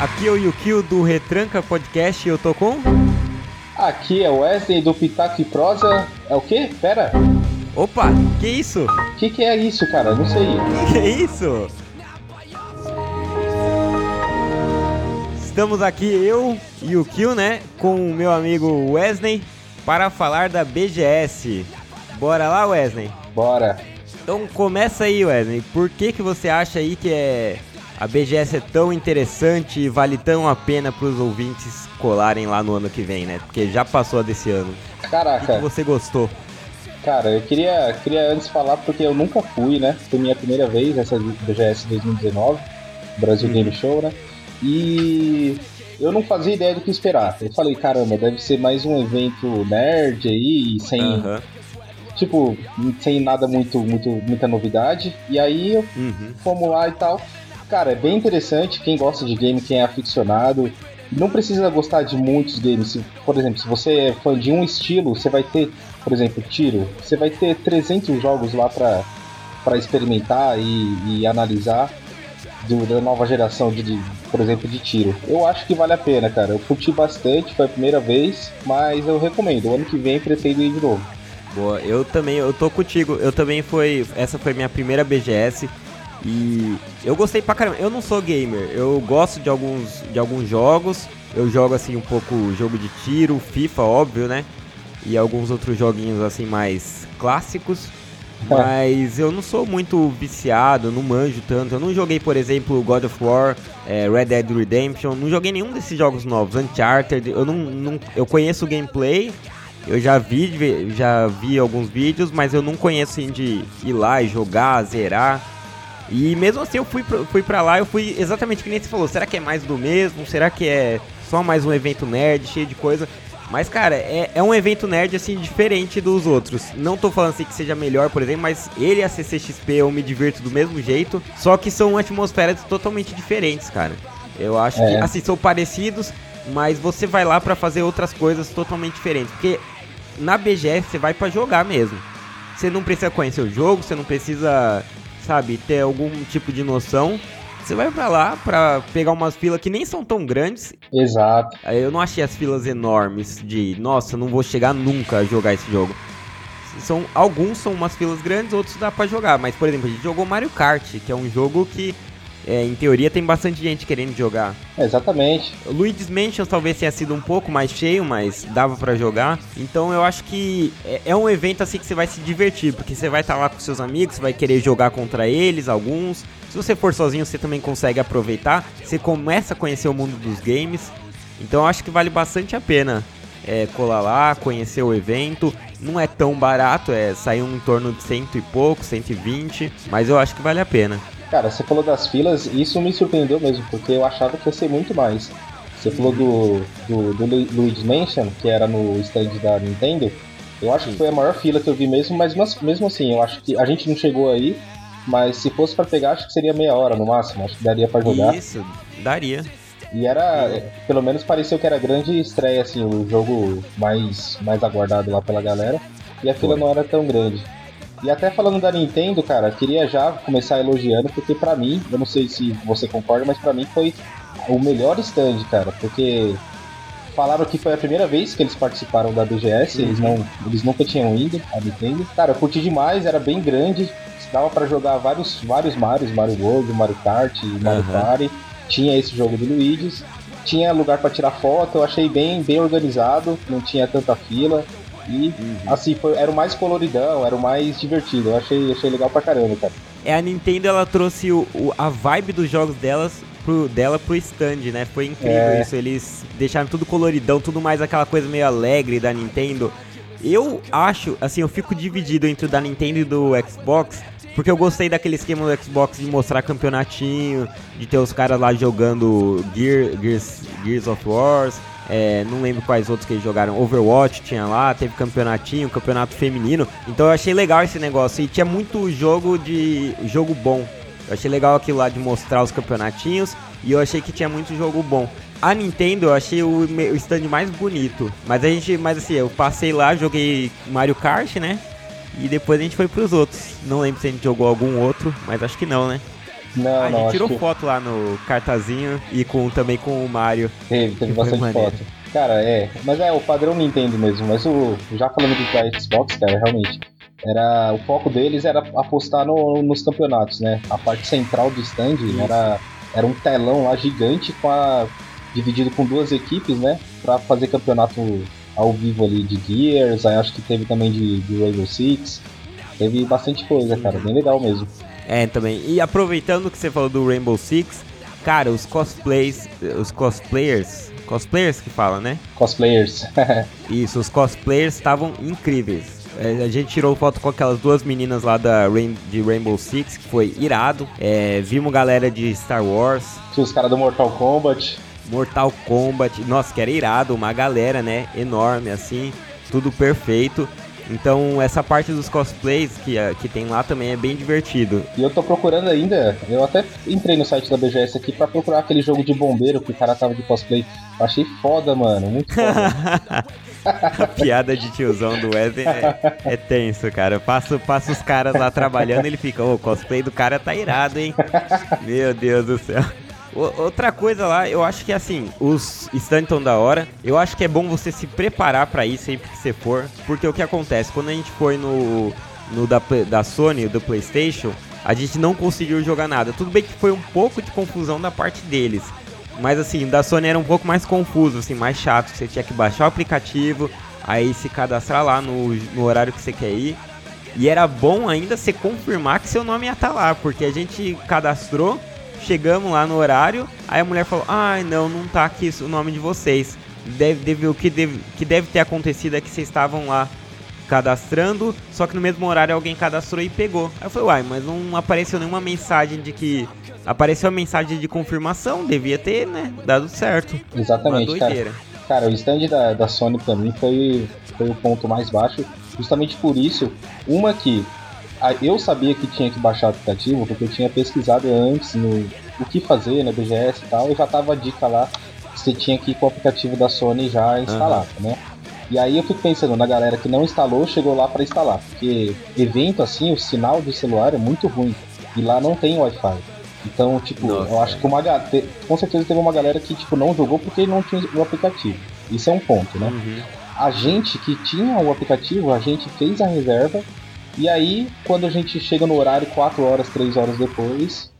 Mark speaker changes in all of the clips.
Speaker 1: Aqui é o Yukio do Retranca Podcast e eu tô com.
Speaker 2: Aqui é o Wesley do Pitaco e Prosa. É o quê? Pera.
Speaker 1: Opa, que isso?
Speaker 2: O que, que é isso, cara? Não sei.
Speaker 1: Que é isso? Estamos aqui, eu e o Kill, né? Com o meu amigo Wesley para falar da BGS. Bora lá, Wesley?
Speaker 2: Bora.
Speaker 1: Então começa aí, Wesley. Por que, que você acha aí que é a BGS é tão interessante e vale tão a pena para os ouvintes colarem lá no ano que vem, né? Porque já passou desse ano.
Speaker 2: Caraca.
Speaker 1: O que, que você gostou?
Speaker 2: Cara, eu queria, queria antes falar porque eu nunca fui, né? Foi minha primeira vez essa BGS 2019, Brasil Game Show, né? E eu não fazia ideia do que esperar. Eu falei, caramba, deve ser mais um evento nerd aí, sem. Uhum. Tipo, sem nada muito, muito, muita novidade. E aí uhum. fomos lá e tal. Cara, é bem interessante. Quem gosta de game, quem é aficionado, não precisa gostar de muitos games. Por exemplo, se você é fã de um estilo, você vai ter, por exemplo, tiro. Você vai ter 300 jogos lá para experimentar e, e analisar do, da nova geração de, de, por exemplo, de tiro. Eu acho que vale a pena, cara. Eu curti bastante, foi a primeira vez, mas eu recomendo. O ano que vem pretendo ir de novo.
Speaker 1: Boa, eu também, eu tô contigo. Eu também foi, essa foi minha primeira BGS e eu gostei pra caramba. Eu não sou gamer, eu gosto de alguns, de alguns jogos. Eu jogo assim um pouco jogo de tiro, FIFA, óbvio, né? E alguns outros joguinhos assim mais clássicos. É. Mas eu não sou muito viciado, não manjo tanto. Eu não joguei, por exemplo, God of War, é, Red Dead Redemption, não joguei nenhum desses jogos novos, Uncharted. Eu não, não eu conheço o gameplay, eu já vi, já vi alguns vídeos, mas eu não conheço assim, de ir lá e jogar, zerar. E mesmo assim eu fui pra, fui pra lá, eu fui exatamente que nem você falou, será que é mais do mesmo? Será que é só mais um evento nerd, cheio de coisa? Mas, cara, é, é um evento nerd, assim, diferente dos outros. Não tô falando assim que seja melhor, por exemplo, mas ele e a CCXP eu me divirto do mesmo jeito. Só que são atmosferas totalmente diferentes, cara. Eu acho é. que, assim, são parecidos, mas você vai lá para fazer outras coisas totalmente diferentes. Porque na BGS você vai para jogar mesmo. Você não precisa conhecer o jogo, você não precisa, sabe, ter algum tipo de noção. Você vai para lá para pegar umas filas que nem são tão grandes.
Speaker 2: Exato.
Speaker 1: Eu não achei as filas enormes de, nossa, não vou chegar nunca a jogar esse jogo. São alguns são umas filas grandes, outros dá para jogar, mas por exemplo, a gente jogou Mario Kart, que é um jogo que é, em teoria tem bastante gente querendo jogar.
Speaker 2: exatamente.
Speaker 1: O Luigi's Mansion talvez tenha sido um pouco mais cheio, mas dava para jogar. Então eu acho que é, é, um evento assim que você vai se divertir, porque você vai estar tá lá com seus amigos, vai querer jogar contra eles, alguns. Se você for sozinho, você também consegue aproveitar. Você começa a conhecer o mundo dos games. Então eu acho que vale bastante a pena é, colar lá, conhecer o evento. Não é tão barato, é sair um em torno de cento e pouco, 120, mas eu acho que vale a pena.
Speaker 2: Cara, você falou das filas, isso me surpreendeu mesmo, porque eu achava que ia ser muito mais. Você falou do, do, do Luigi Mansion, que era no stand da Nintendo. Eu acho que foi a maior fila que eu vi mesmo, mas mesmo assim, eu acho que a gente não chegou aí, mas se fosse para pegar, acho que seria meia hora no máximo. Acho que daria para jogar.
Speaker 1: Isso, daria.
Speaker 2: E era, pelo menos pareceu que era grande estreia, assim, o jogo mais, mais aguardado lá pela galera. E a fila não era tão grande. E até falando da Nintendo, cara, queria já começar elogiando, porque para mim, eu não sei se você concorda, mas para mim foi o melhor stand, cara, porque falaram que foi a primeira vez que eles participaram da BGS, uhum. eles, não, eles nunca tinham ido a Nintendo. Cara, eu curti demais, era bem grande, dava para jogar vários, vários Marios, Mario World, Mario Kart, Mario uhum. Party, tinha esse jogo do Luigi, tinha lugar para tirar foto, eu achei bem, bem organizado, não tinha tanta fila. E uhum. assim, foi, era o mais coloridão, era o mais divertido. Eu achei, achei legal pra caramba, cara.
Speaker 1: É, a Nintendo ela trouxe o, o a vibe dos jogos delas pro, dela pro stand, né? Foi incrível é. isso. Eles deixaram tudo coloridão, tudo mais aquela coisa meio alegre da Nintendo. Eu acho, assim, eu fico dividido entre o da Nintendo e do Xbox, porque eu gostei daquele esquema do Xbox de mostrar campeonatinho, de ter os caras lá jogando Gear, Gears, Gears of Wars. É, não lembro quais outros que eles jogaram. Overwatch tinha lá, teve campeonatinho, campeonato feminino. Então eu achei legal esse negócio. E tinha muito jogo de. jogo bom. Eu achei legal aquilo lá de mostrar os campeonatinhos. E eu achei que tinha muito jogo bom. A Nintendo eu achei o, o stand mais bonito. Mas a gente. Mas assim, eu passei lá, joguei Mario Kart, né? E depois a gente foi pros outros. Não lembro se a gente jogou algum outro, mas acho que não, né?
Speaker 2: Não,
Speaker 1: a gente tirou
Speaker 2: que
Speaker 1: foto lá no cartazinho e com, também com o Mario.
Speaker 2: teve, teve bastante
Speaker 1: maneiro.
Speaker 2: foto. Cara, é, mas é o padrão Nintendo mesmo, mas o já falando do Xbox, cara, realmente era o foco deles era apostar no- nos campeonatos, né? A parte central do stand era era um telão lá gigante com a dividido com duas equipes, né? Pra fazer campeonato ao vivo ali de Gears, aí acho que teve também de, de Rainbow Six. Teve bastante coisa, cara, bem legal mesmo.
Speaker 1: É, também. E aproveitando que você falou do Rainbow Six, cara, os cosplays, os cosplayers, cosplayers que fala, né?
Speaker 2: Cosplayers.
Speaker 1: Isso, os cosplayers estavam incríveis. É, a gente tirou foto com aquelas duas meninas lá da Rain- de Rainbow Six, que foi irado. É, vimos galera de Star Wars,
Speaker 2: Tinha os caras do Mortal Kombat.
Speaker 1: Mortal Kombat. Nossa, que era irado, uma galera, né? Enorme assim, tudo perfeito. Então, essa parte dos cosplays que, ah, que tem lá também é bem divertido.
Speaker 2: E eu tô procurando ainda, eu até entrei no site da BGS aqui pra procurar aquele jogo de bombeiro que o cara tava de cosplay. Achei foda, mano, muito foda.
Speaker 1: A piada de tiozão do Wesley é, é tenso, cara. Passa, passa os caras lá trabalhando ele fica, ô, o cosplay do cara tá irado, hein? Meu Deus do céu. Outra coisa lá, eu acho que assim, os stands tão da hora. Eu acho que é bom você se preparar pra ir sempre que você for. Porque o que acontece? Quando a gente foi no, no da, da Sony, do PlayStation, a gente não conseguiu jogar nada. Tudo bem que foi um pouco de confusão da parte deles. Mas assim, da Sony era um pouco mais confuso, assim, mais chato. Você tinha que baixar o aplicativo, aí se cadastrar lá no, no horário que você quer ir. E era bom ainda você confirmar que seu nome ia estar lá, porque a gente cadastrou, chegamos lá no horário, aí a mulher falou: Ai, não, não tá aqui o nome de vocês. Deve, deve, o que deve, que deve ter acontecido é que vocês estavam lá cadastrando, só que no mesmo horário alguém cadastrou e pegou. Aí eu falei, uai, mas não apareceu nenhuma mensagem de que. Apareceu a mensagem de confirmação, devia ter, né? Dado certo. Uma
Speaker 2: Exatamente, cara.
Speaker 1: doideira.
Speaker 2: Cara, o stand da, da Sony pra mim foi, foi o ponto mais baixo. Justamente por isso, uma que eu sabia que tinha que baixar o aplicativo, porque eu tinha pesquisado antes no o que fazer na BGS e tal, e já tava a dica lá que você tinha que ir com o aplicativo da Sony já instalado, né? E aí eu fico pensando na galera que não instalou, chegou lá pra instalar, porque evento assim, o sinal do celular é muito ruim e lá não tem Wi-Fi. Então, tipo,
Speaker 1: Nossa,
Speaker 2: eu acho que uma com certeza teve uma galera que tipo não jogou porque não tinha o aplicativo. Isso é um ponto, né?
Speaker 1: Uhum.
Speaker 2: a gente que tinha o aplicativo, a gente fez a reserva. E aí, quando a gente chega no horário, 4 horas, 3 horas depois,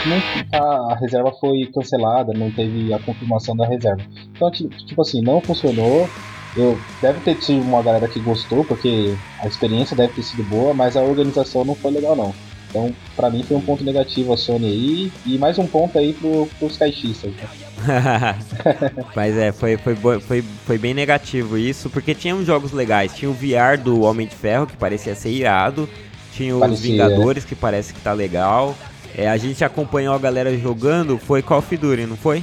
Speaker 2: a, reserva foi cancelada, não teve a confirmação da reserva. Então, ti- tipo assim, não funcionou. Eu, deve ter sido uma galera que gostou, porque a experiência deve ter sido boa, mas a organização não foi legal, não. Então, pra mim, foi um ponto negativo a Sony aí, e mais um ponto aí pro, pros caixistas. Né?
Speaker 1: Mas é, foi, foi, foi, foi bem negativo isso, porque tinha uns jogos legais. Tinha o VR do Homem de Ferro, que parecia ser irado. Tinha os
Speaker 2: Parecia,
Speaker 1: Vingadores, que parece que tá legal. É, a gente acompanhou a galera jogando, foi Call of Duty, não foi?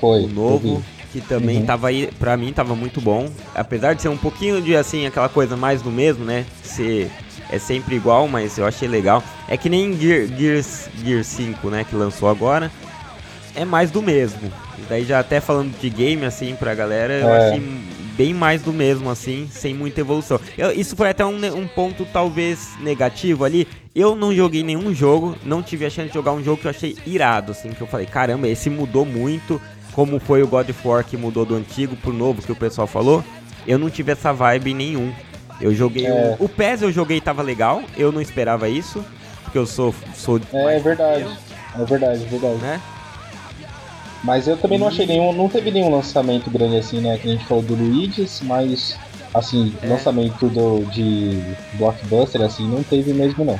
Speaker 2: Foi.
Speaker 1: o novo, que também
Speaker 2: Uhum.
Speaker 1: tava aí, pra mim tava muito bom. Apesar de ser um pouquinho de assim, aquela coisa mais do mesmo, né? Ser é sempre igual, mas eu achei legal. É que nem Gear, Gears, Gear 5, né, que lançou agora. É mais do mesmo. E daí já até falando de game assim pra galera, eu
Speaker 2: É.
Speaker 1: achei bem mais do mesmo assim, sem muita evolução. Eu- isso foi até um, um ponto talvez negativo ali. Eu não joguei nenhum jogo, não tive a chance de jogar um jogo que eu achei irado, assim, que eu falei, caramba, esse mudou muito, como foi o God of War que mudou do antigo pro novo que o pessoal falou. Eu não tive essa vibe nenhum. Eu joguei
Speaker 2: É.
Speaker 1: o, o PES eu joguei tava legal, eu não esperava isso, porque eu sou sou
Speaker 2: É
Speaker 1: mais
Speaker 2: verdade. É verdade, é verdade.
Speaker 1: né?
Speaker 2: Mas eu também não achei nenhum, não teve nenhum lançamento grande assim, né? Que a gente falou do Luigi's, mas assim,
Speaker 1: É.
Speaker 2: lançamento do, de blockbuster assim, não teve mesmo não.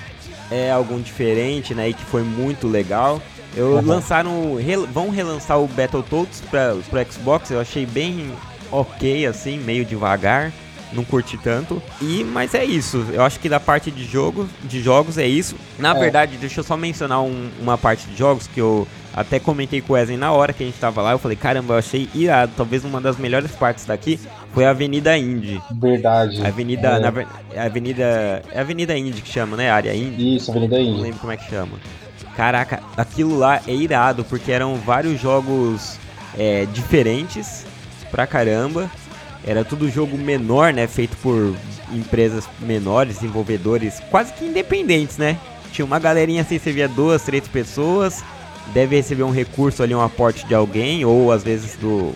Speaker 1: é algum diferente, né? E que foi muito legal. Eu
Speaker 2: Uhum.
Speaker 1: lançaram, rel- vão relançar o Battletoads para pro Xbox. Eu achei bem ok, assim, meio devagar. Não curti tanto. E mas é isso. Eu acho que da parte de jogo, de jogos é isso. Na
Speaker 2: É.
Speaker 1: verdade, deixa eu só mencionar um- uma parte de jogos que eu até comentei com o Wesley na hora que a gente tava lá. Eu falei, caramba, eu achei irado. Talvez uma das melhores partes daqui foi a Avenida Indy.
Speaker 2: Verdade.
Speaker 1: A Avenida,
Speaker 2: É.
Speaker 1: na a Avenida, é a Avenida Indy que chama, né? Área Indy.
Speaker 2: Isso, Avenida
Speaker 1: Não
Speaker 2: Indy.
Speaker 1: lembro como é que chama. Caraca, aquilo lá é irado, porque eram vários jogos é, diferentes pra caramba. Era tudo jogo menor, né? Feito por empresas menores, desenvolvedores quase que independentes, né? Tinha uma galerinha assim, você via duas, três pessoas, deve receber um recurso ali, um aporte de alguém, ou às vezes do.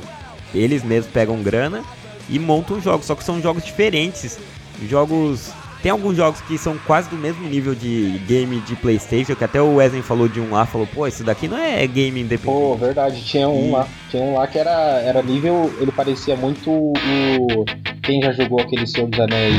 Speaker 1: Eles mesmos pegam grana e montam jogos, só que são jogos diferentes. Jogos. Tem alguns jogos que são quase do mesmo nível de game de Playstation, que até o Wesley falou de um lá, falou, pô, isso daqui não é game independente. Pô,
Speaker 2: verdade, tinha um e... lá. Tinha um lá que era, era nível, ele parecia muito o. Quem já jogou aquele Senhor dos Anéis,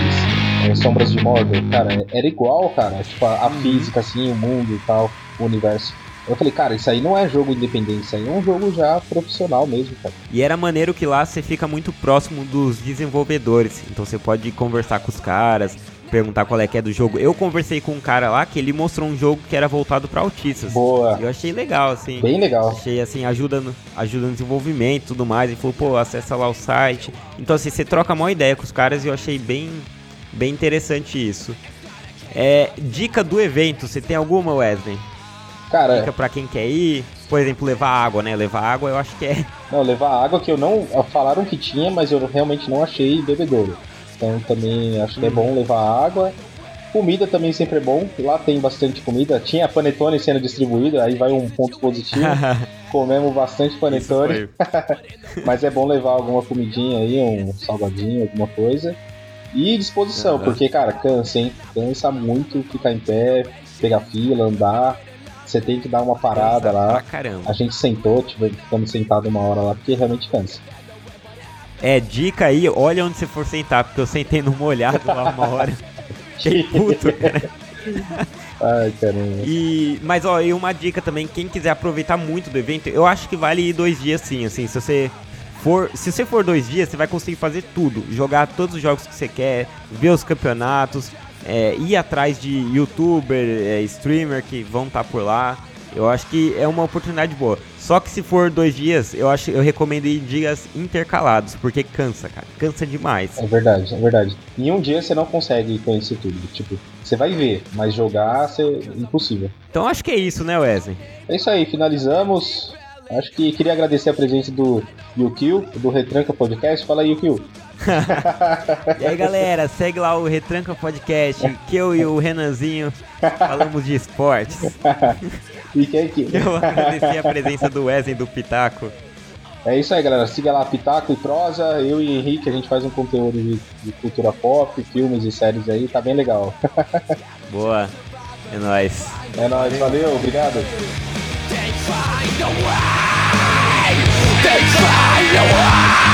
Speaker 2: é, Sombras de Mordor, cara, era igual, cara. Tipo, a, a uhum. física, assim, o mundo e tal, o universo. Eu falei, cara, isso aí não é jogo independente, isso aí é um jogo já profissional mesmo, cara.
Speaker 1: E era maneiro que lá você fica muito próximo dos desenvolvedores, então você pode conversar com os caras, perguntar qual é que é do jogo. Eu conversei com um cara lá que ele mostrou um jogo que era voltado para autistas.
Speaker 2: Boa.
Speaker 1: Eu achei legal, assim.
Speaker 2: Bem legal.
Speaker 1: Achei, assim, ajuda no, ajuda no desenvolvimento e tudo mais. E falou, pô, acessa lá o site. Então, assim, você troca uma ideia com os caras e eu achei bem, bem interessante isso. É, dica do evento, você tem alguma, Wesley?
Speaker 2: Cara,
Speaker 1: Dica pra quem quer ir. Por exemplo, levar água, né? Levar água eu acho que é.
Speaker 2: Não, levar água que eu não. Falaram que tinha, mas eu realmente não achei bebedouro. Então também acho que é bom levar água. Comida também sempre é bom. Lá tem bastante comida. Tinha panetone sendo distribuída, aí vai um ponto positivo. Comemos bastante panetone. mas é bom levar alguma comidinha aí, um salgadinho, alguma coisa. E disposição, porque, cara, cansa, hein? Cansa muito ficar em pé, pegar fila, andar. Você tem que dar uma parada cansa lá. A gente sentou, tipo, ficamos sentados uma hora lá, porque realmente cansa.
Speaker 1: É, dica aí, olha onde você for sentar, porque eu sentei no molhado lá uma hora. Fiquei puto, cara.
Speaker 2: Ai, caramba.
Speaker 1: E, mas ó, e uma dica também, quem quiser aproveitar muito do evento, eu acho que vale ir dois dias sim, assim, se você for, se você for dois dias, você vai conseguir fazer tudo, jogar todos os jogos que você quer, ver os campeonatos, é, ir atrás de youtuber, é, streamer que vão estar tá por lá. Eu acho que é uma oportunidade boa. Só que se for dois dias, eu acho eu recomendo ir dias intercalados, porque cansa, cara. Cansa demais.
Speaker 2: É verdade, é verdade. Em um dia você não consegue conhecer tudo. Tipo, você vai ver, mas jogar é impossível.
Speaker 1: Então acho que é isso, né, Wesley?
Speaker 2: É isso aí, finalizamos. Acho que queria agradecer a presença do Yukio, do Retranca Podcast. Fala aí, Yukio.
Speaker 1: e aí galera, segue lá o Retranca Podcast, que eu e o Renanzinho falamos de esportes.
Speaker 2: e quem que...
Speaker 1: Eu agradeci a presença do Wesley do Pitaco.
Speaker 2: É isso aí, galera. Siga lá Pitaco e Prosa. Eu e Henrique, a gente faz um conteúdo de, de cultura pop, filmes e séries aí. Tá bem legal.
Speaker 1: Boa. É nóis.
Speaker 2: É nóis. Valeu. Obrigado. They find a way. They find a way.